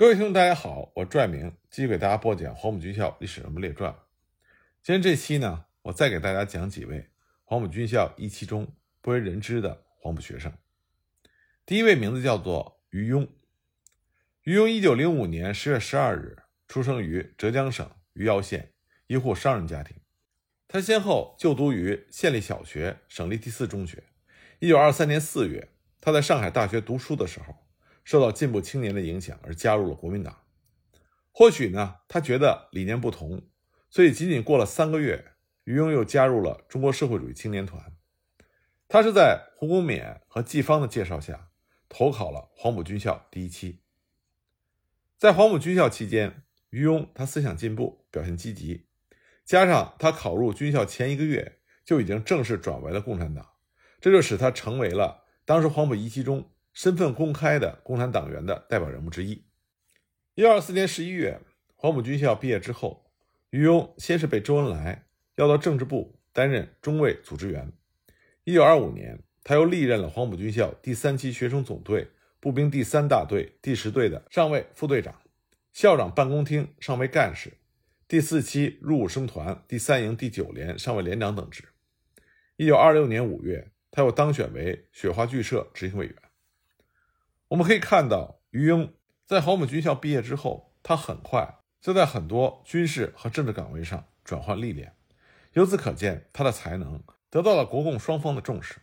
各位听众，大家好，我拽明继续给大家播讲黄埔军校历史人物列传。今天这期呢，我再给大家讲几位黄埔军校一期中不为人知的黄埔学生。第一位名字叫做于庸。于庸，一九零五年十月十二日出生于浙江省余姚县一户商人家庭。他先后就读于县立小学、省立第四中学。一九二三年四月，他在上海大学读书的时候。受到进步青年的影响而加入了国民党。或许呢，他觉得理念不同，所以仅仅过了三个月，于庸又加入了中国社会主义青年团。他是在胡公勉和季芳的介绍下投考了黄埔军校第一期。在黄埔军校期间，于庸他思想进步，表现积极，加上他考入军校前一个月就已经正式转为了共产党，这就使他成为了当时黄埔一期中。身份公开的共产党员的代表人物之一。一九二四年十一月，黄埔军校毕业之后，于庸先是被周恩来调到政治部担任中尉组织员。一九二五年，他又历任了黄埔军校第三期学生总队步兵第三大队第十队的上尉副队长、校长办公厅上尉干事、第四期入伍生团第三营第九连上尉连长等职。一九二六年五月，他又当选为雪花剧社执行委员。我们可以看到，于英在黄埔军校毕业之后，他很快就在很多军事和政治岗位上转换历练。由此可见，他的才能得到了国共双方的重视。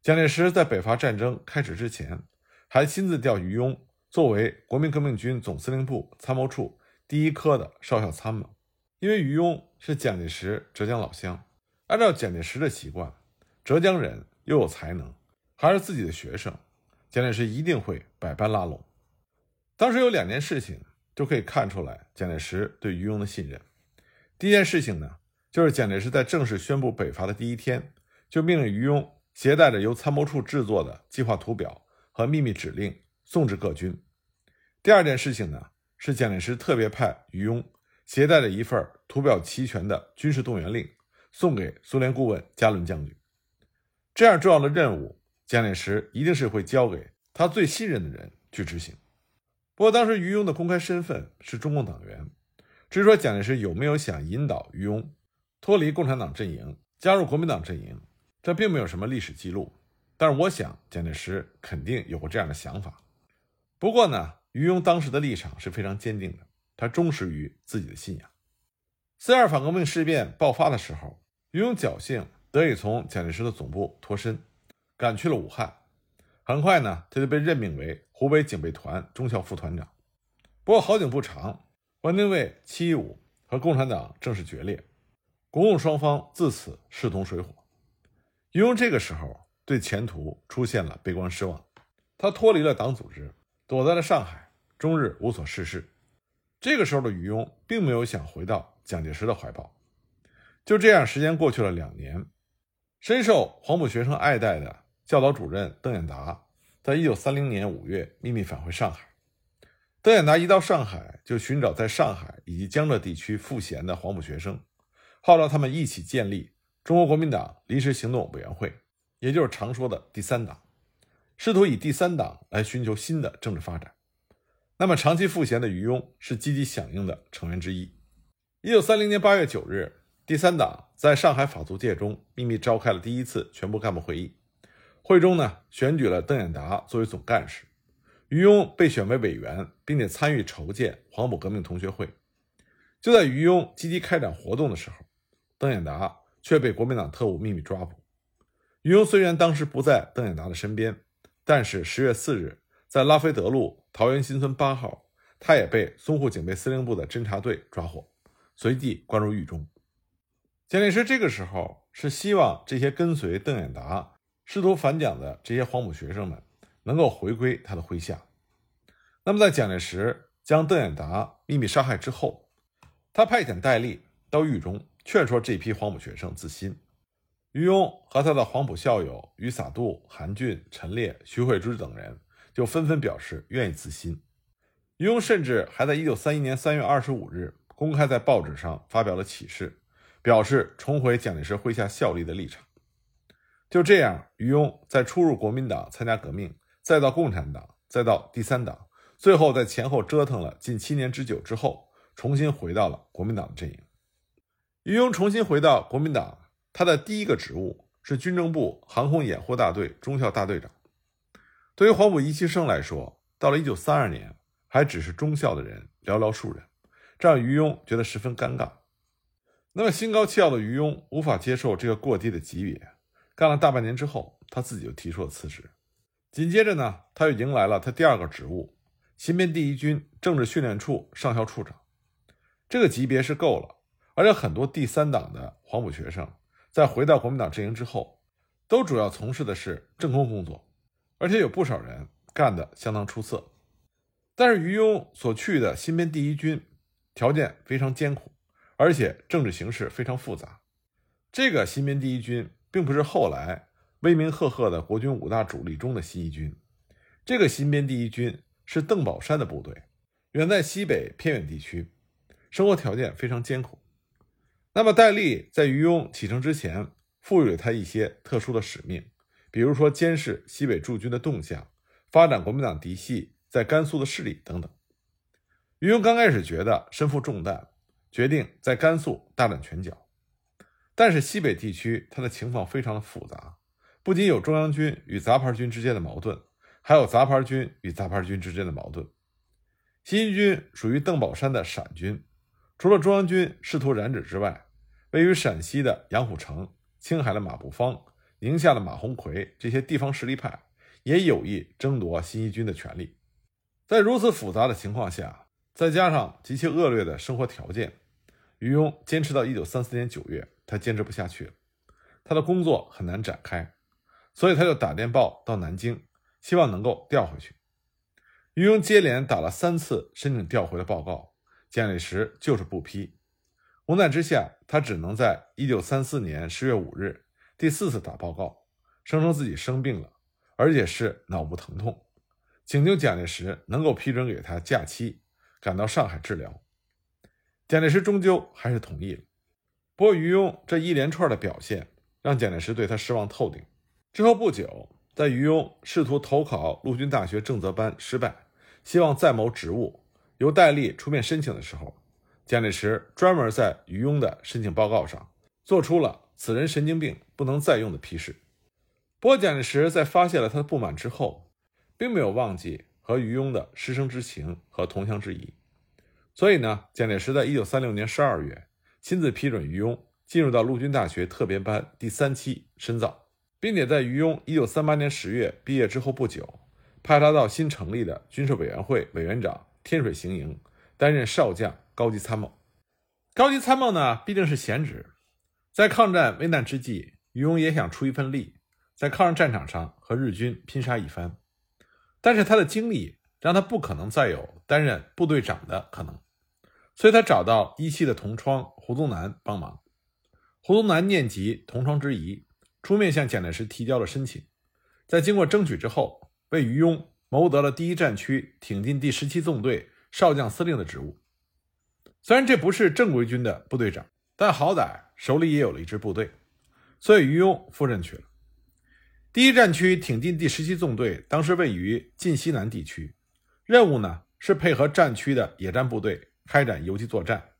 蒋介石在北伐战争开始之前，还亲自调于庸作为国民革命军总司令部参谋处第一科的少校参谋。因为于庸是蒋介石浙江老乡，按照蒋介石的习惯，浙江人又有才能，还是自己的学生。蒋介石一定会百般拉拢。当时有两件事情就可以看出来蒋介石对于庸的信任。第一件事情呢，就是蒋介石在正式宣布北伐的第一天，就命令于庸携带着由参谋处制作的计划图表和秘密指令送至各军。第二件事情呢，是蒋介石特别派于庸携带着一份图表齐全的军事动员令送给苏联顾问加伦将军。这样重要的任务。蒋介石一定是会交给他最信任的人去执行。不过，当时于庸的公开身份是中共党员，至于说蒋介石有没有想引导于庸脱离共产党阵营，加入国民党阵营，这并没有什么历史记录。但是，我想蒋介石肯定有过这样的想法。不过呢，于庸当时的立场是非常坚定的，他忠实于自己的信仰。四二反革命事变爆发的时候，于庸侥幸得以从蒋介石的总部脱身。赶去了武汉，很快呢，他就被任命为湖北警备团中校副团长。不过好景不长，汪精卫七一五和共产党正式决裂，国共双方自此势同水火。于庸这个时候对前途出现了悲观失望，他脱离了党组织，躲在了上海，终日无所事事。这个时候的于庸并没有想回到蒋介石的怀抱。就这样，时间过去了两年，深受黄埔学生爱戴的。教导主任邓演达在一九三零年五月秘密返回上海。邓演达一到上海，就寻找在上海以及江浙地区赋闲的黄埔学生，号召他们一起建立中国国民党临时行动委员会，也就是常说的第三党，试图以第三党来寻求新的政治发展。那么，长期赋闲的于庸是积极响应的成员之一。一九三零年八月九日，第三党在上海法租界中秘密召开了第一次全部干部会议。会中呢，选举了邓演达作为总干事，于庸被选为委员，并且参与筹建黄埔革命同学会。就在于庸积极开展活动的时候，邓演达却被国民党特务秘密抓捕。于庸虽然当时不在邓演达的身边，但是十月四日，在拉菲德路桃园新村八号，他也被淞沪警备司令部的侦察队抓获，随即关入狱中。蒋介石这个时候是希望这些跟随邓演达。试图反蒋的这些黄埔学生们能够回归他的麾下。那么，在蒋介石将邓演达秘密杀害之后，他派遣戴笠到狱中劝说这批黄埔学生自新。于庸和他的黄埔校友于洒度、韩俊、陈烈、徐慧之等人就纷纷表示愿意自新。于庸甚至还在1931年3月25日公开在报纸上发表了启事，表示重回蒋介石麾下效力的立场。就这样，于庸在初入国民党参加革命，再到共产党，再到第三党，最后在前后折腾了近七年之久之后，重新回到了国民党的阵营。于庸重新回到国民党，他的第一个职务是军政部航空掩护大队中校大队长。对于黄埔一期生来说，到了1932年，还只是中校的人寥寥数人，这让于庸觉得十分尴尬。那么心高气傲的于庸无法接受这个过低的级别，干了大半年之后，他自己就提出了辞职。紧接着呢，他又迎来了他第二个职务——新编第一军政治训练处上校处长。这个级别是够了，而且很多第三党的黄埔学生在回到国民党阵营之后，都主要从事的是政工工作，而且有不少人干得相当出色。但是于庸所去的新编第一军条件非常艰苦。而且政治形势非常复杂。这个新编第一军并不是后来威名赫赫的国军五大主力中的新一军，这个新编第一军是邓宝山的部队，远在西北偏远地区，生活条件非常艰苦。那么戴笠在于庸启程之前，赋予了他一些特殊的使命，比如说监视西北驻军的动向，发展国民党嫡系在甘肃的势力等等。于庸刚开始觉得身负重担。决定在甘肃大展拳脚，但是西北地区它的情况非常的复杂，不仅有中央军与杂牌军之间的矛盾，还有杂牌军与杂牌军之间的矛盾。新一军属于邓宝山的陕军，除了中央军试图染指之外，位于陕西的杨虎城、青海的马步芳、宁夏的马鸿逵这些地方实力派也有意争夺新一军的权利。在如此复杂的情况下，再加上极其恶劣的生活条件。于庸坚持到一九三四年九月，他坚持不下去了，他的工作很难展开，所以他就打电报到南京，希望能够调回去。于庸接连打了三次申请调回的报告，蒋介石就是不批。无奈之下，他只能在一九三四年十月五日第四次打报告，声称自己生病了，而且是脑部疼痛，请求蒋介石能够批准给他假期，赶到上海治疗。蒋介石终究还是同意了。不过，于庸这一连串的表现让蒋介石对他失望透顶。之后不久，在于庸试图投考陆军大学政则班失败，希望再谋职务，由戴笠出面申请的时候，蒋介石专门在于庸的申请报告上做出了“此人神经病，不能再用”的批示。不过，蒋介石在发泄了他的不满之后，并没有忘记和于庸的师生之情和同乡之谊。所以呢，蒋介石在一九三六年十二月亲自批准于庸进入到陆军大学特别班第三期深造，并且在于庸一九三八年十月毕业之后不久，派他到新成立的军事委员会委员长天水行营担任少将高级参谋。高级参谋呢，毕竟是闲职，在抗战危难之际，于庸也想出一份力，在抗日战场上和日军拼杀一番，但是他的经历让他不可能再有担任部队长的可能。所以他找到一期的同窗胡宗南帮忙。胡宗南念及同窗之谊，出面向蒋介石提交了申请。在经过争取之后，为于庸谋得了第一战区挺进第十七纵队少将司令的职务。虽然这不是正规军的部队长，但好歹手里也有了一支部队，所以于庸赴任去了。第一战区挺进第十七纵队当时位于晋西南地区，任务呢是配合战区的野战部队。开展游击作战，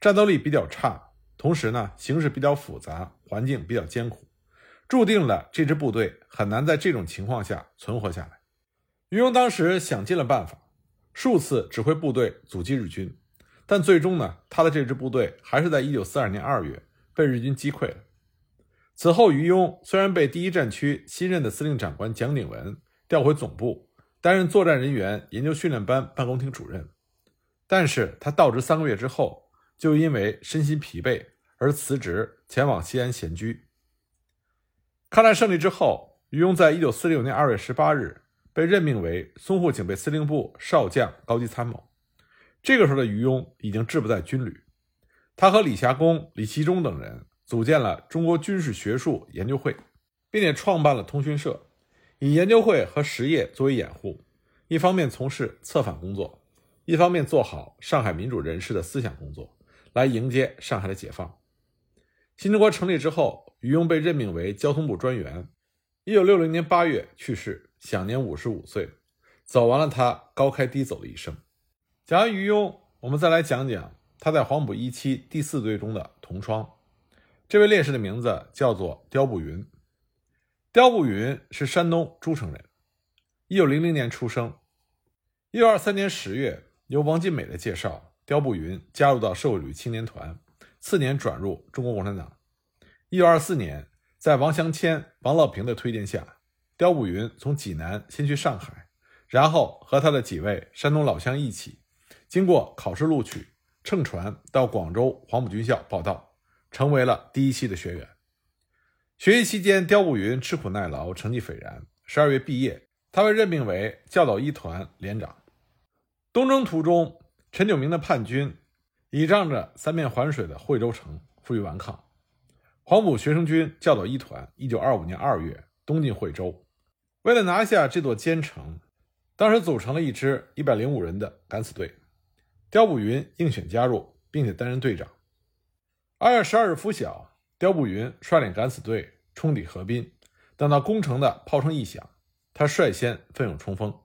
战斗力比较差，同时呢，形势比较复杂，环境比较艰苦，注定了这支部队很难在这种情况下存活下来。于庸当时想尽了办法，数次指挥部队阻击日军，但最终呢，他的这支部队还是在一九四二年二月被日军击溃了。此后，于庸虽然被第一战区新任的司令长官蒋鼎文调回总部，担任作战人员研究训练班办公厅主任。但是他到职三个月之后，就因为身心疲惫而辞职，前往西安闲居。抗战胜利之后，于庸在一九四六年二月十八日被任命为淞沪警备司令部少将高级参谋。这个时候的于庸已经志不在军旅，他和李霞公、李其忠等人组建了中国军事学术研究会，并且创办了通讯社，以研究会和实业作为掩护，一方面从事策反工作。一方面做好上海民主人士的思想工作，来迎接上海的解放。新中国成立之后，于庸被任命为交通部专员。一九六零年八月去世，享年五十五岁。走完了他高开低走的一生。讲完于庸，我们再来讲讲他在黄埔一期第四队中的同窗。这位烈士的名字叫做刁步云。刁步云是山东诸城人，一九零零年出生。一九二三年十月，由王金美的介绍，刁步云加入到社会主义青年团，次年转入中国共产党。一九二四年，在王祥谦、王乐平的推荐下，刁步云从济南先去上海，然后和他的几位山东老乡一起，经过考试录取，乘船到广州黄埔军校报到，成为了第一期的学员。学习期间，刁步云吃苦耐劳，成绩斐然。十二月毕业，他被任命为教导一团连长。东征途中，陈炯明的叛军倚仗着三面环水的惠州城，负隅顽抗。黄埔学生军教导一团，一九二五年二月东进惠州。为了拿下这座坚城，当时组成了一支一百零五人的敢死队。刁步云应选加入，并且担任队长。二月十二日拂晓。刁步云率领敢死队冲抵河滨，等到攻城的炮声一响，他率先奋勇冲锋。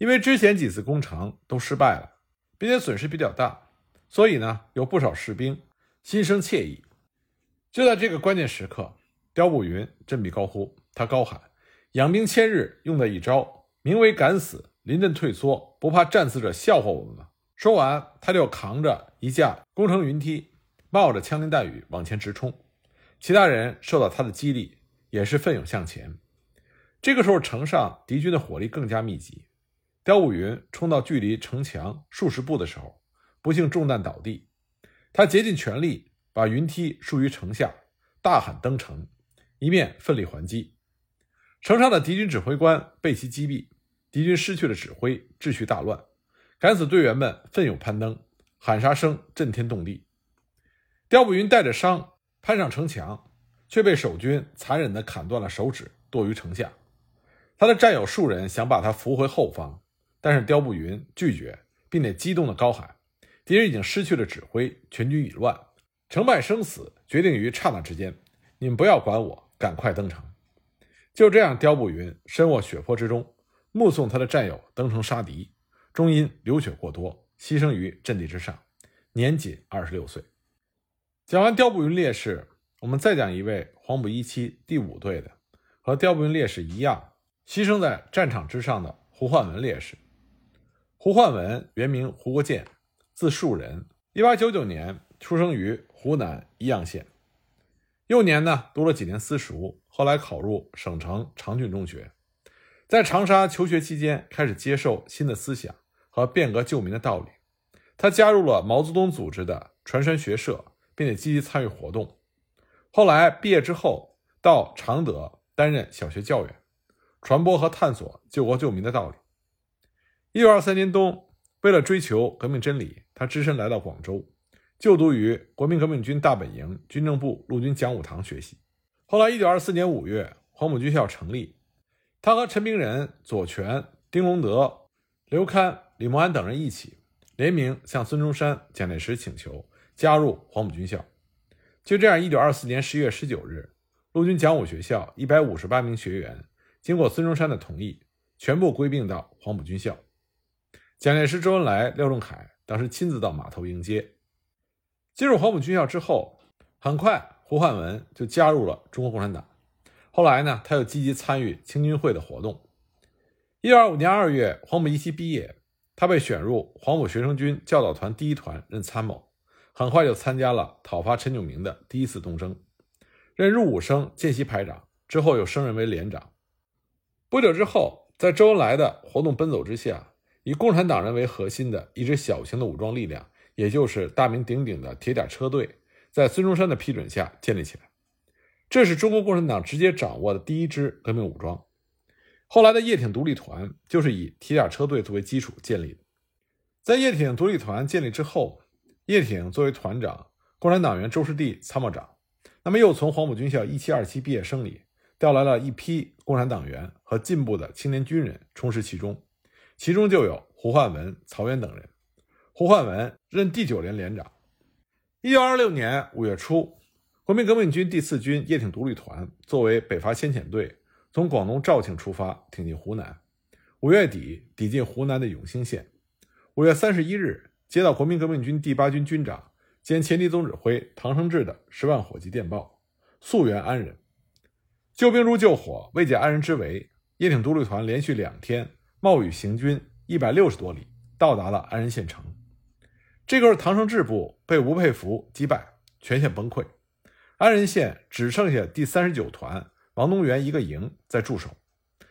因为之前几次攻城都失败了，并且损失比较大，所以呢，有不少士兵心生怯意。就在这个关键时刻，刁步云振臂高呼，他高喊：“养兵千日，用的一招，名为敢死。临阵退缩，不怕战死者笑话我们吗？”说完，他就扛着一架攻城云梯。冒着枪林弹雨往前直冲，其他人受到他的激励，也是奋勇向前。这个时候，城上敌军的火力更加密集。刁步云冲到距离城墙数十步的时候，不幸中弹倒地。他竭尽全力把云梯竖于城下，大喊登城，一面奋力还击。城上的敌军指挥官被其击毙，敌军失去了指挥，秩序大乱。敢死队员们奋勇攀登，喊杀声震天动地。刁步云带着伤攀上城墙，却被守军残忍地砍断了手指，堕于城下。他的战友数人想把他扶回后方，但是刁步云拒绝，并且激动地高喊：“敌人已经失去了指挥，全军已乱，成败生死决定于刹那之间，你们不要管我，赶快登城。”就这样，刁步云身卧血泊之中，目送他的战友登城杀敌，终因流血过多牺牲于阵地之上，年仅二十六岁。讲完刁步云烈士，我们再讲一位黄埔一期第五队的，和刁步云烈士一样牺牲在战场之上的胡焕文烈士。胡焕文原名胡国建，字树人，一八九九年出生于湖南宜阳县。幼年呢读了几年私塾，后来考入省城长郡中学。在长沙求学期间，开始接受新的思想和变革救民的道理。他加入了毛泽东组织的传山学社。并且积极参与活动。后来毕业之后，到常德担任小学教员，传播和探索救国救民的道理。一九二三年冬，为了追求革命真理，他只身来到广州，就读于国民革命军大本营军政部陆军讲武堂学习。后来，一九二四年五月，黄埔军校成立，他和陈明仁、左权、丁龙德、刘戡、李默安等人一起联名向孙中山、蒋介石请求。加入黄埔军校，就这样，一九二四年十一月十九日，陆军讲武学校一百五十八名学员，经过孙中山的同意，全部归并到黄埔军校。蒋介石、周恩来、廖仲恺当时亲自到码头迎接。进入黄埔军校之后，很快胡汉文就加入了中国共产党。后来呢，他又积极参与青军会的活动。一九二五年二月，黄埔一期毕业，他被选入黄埔学生军教导团第一团任参谋。很快就参加了讨伐陈炯明的第一次东征，任入伍生见习排长，之后又升任为连长。不久之后，在周恩来的活动奔走之下，以共产党人为核心的一支小型的武装力量，也就是大名鼎鼎的铁甲车队，在孙中山的批准下建立起来。这是中国共产党直接掌握的第一支革命武装。后来的叶挺独立团就是以铁甲车队作为基础建立的。在叶挺独立团建立之后。叶挺作为团长，共产党员周士第参谋长，那么又从黄埔军校一期、二期毕业生里调来了一批共产党员和进步的青年军人充实其中，其中就有胡焕文、曹渊等人。胡焕文任第九连连长。一九二六年五月初，国民革命军第四军叶挺独立团作为北伐先遣队，从广东肇庆出发，挺进湖南。五月底抵进湖南的永兴县。五月三十一日，接到国民革命军第八军军长兼前敌总指挥唐生智的十万火急电报，速援安仁。救兵如救火，未解安仁之围，叶挺独立团连续两天冒雨行军一百六十多里，到达了安仁县城。这个时候，唐生智部被吴佩孚击败，全线崩溃。安仁县只剩下第三十九团王东元一个营在驻守，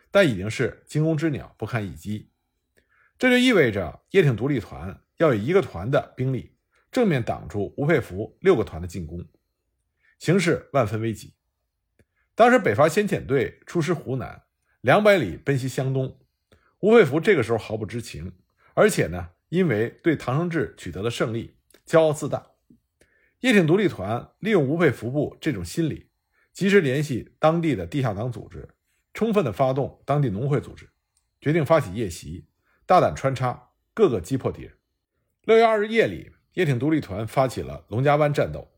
但已经是惊弓之鸟，不堪一击。这就意味着叶挺独立团要以一个团的兵力正面挡住吴佩孚六个团的进攻，形势万分危急。当时北伐先遣队出师湖南，两百里奔袭湘东。吴佩孚这个时候毫不知情，而且呢，因为对唐生智取得了胜利，骄傲自大。叶挺独立团利用吴佩孚部这种心理，及时联系当地的地下党组织，充分的发动当地农会组织，决定发起夜袭，大胆穿插，各个击破敌人。六月二日夜里，叶挺独立团发起了龙家湾战斗，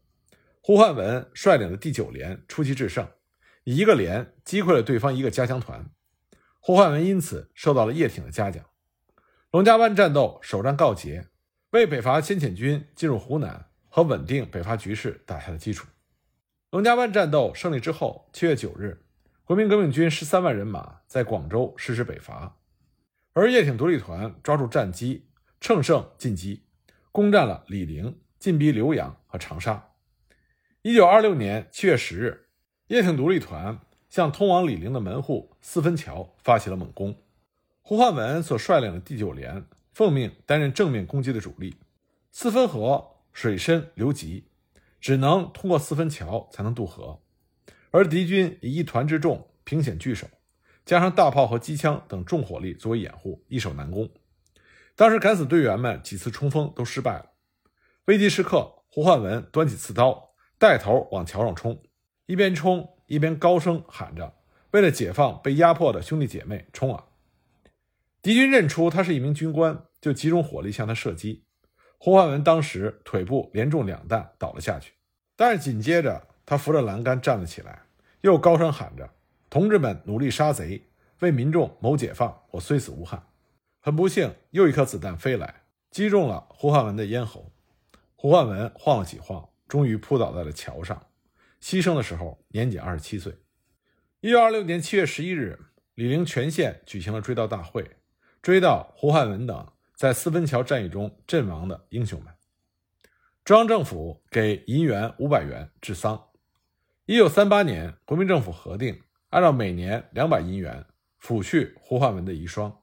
胡汉文率领的第九连出奇制胜。以一个连击溃了对方一个加强团，胡汉文因此受到了叶挺的嘉奖。龙家湾战斗首战告捷，为北伐先遣军进入湖南和稳定北伐局势打下了基础。龙家湾战斗胜利之后，七月九日，国民革命军十三万人马在广州实施北伐，而叶挺独立团抓住战机，乘胜进击，攻占了醴陵，进逼浏阳和长沙。一九二六年七月十日。叶挺独立团向通往醴陵的门户四分桥发起了猛攻，胡汉文所率领的第九连奉命担任正面攻击的主力。四分河水深流急，只能通过四分桥才能渡河，而敌军以一团之众凭险据守，加上大炮和机枪等重火力作为掩护，易守难攻。当时敢死队员们几次冲锋都失败了，危急时刻，胡汉文端起刺刀，带头往桥上冲。一边冲一边高声喊着：“为了解放被压迫的兄弟姐妹，冲啊！”敌军认出他是一名军官，就集中火力向他射击。胡汉文当时腿部连中两弹，倒了下去。但是紧接着，他扶着栏杆站了起来，又高声喊着：“同志们，努力杀贼，为民众谋解放！我虽死无憾。”很不幸，又一颗子弹飞来，击中了胡汉文的咽喉。胡汉文晃了几晃，终于扑倒在了桥上。牺牲的时候年仅二十七岁。一九二六年七月十一日，李陵全县举行了追悼大会，追悼胡汉文等在四分桥战役中阵亡的英雄们。中央政府给银元五百元治丧。一九三八年，国民政府核定按照每年两百银元抚恤胡汉文的遗孀。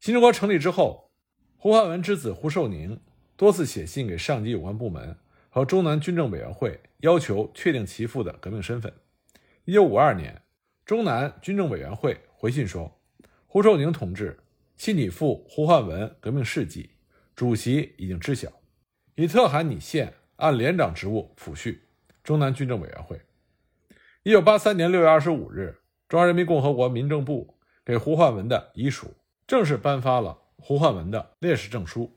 新中国成立之后，胡汉文之子胡寿宁多次写信给上级有关部门。和中南军政委员会要求确定其父的革命身份。一九五二年，中南军政委员会回信说：“胡寿宁同志系你父胡汉文革命事迹，主席已经知晓，已特函你县按连长职务抚恤。”中南军政委员会。一九八三年六月二十五日，中华人民共和国民政部给胡汉文的遗属正式颁发了胡汉文的烈士证书。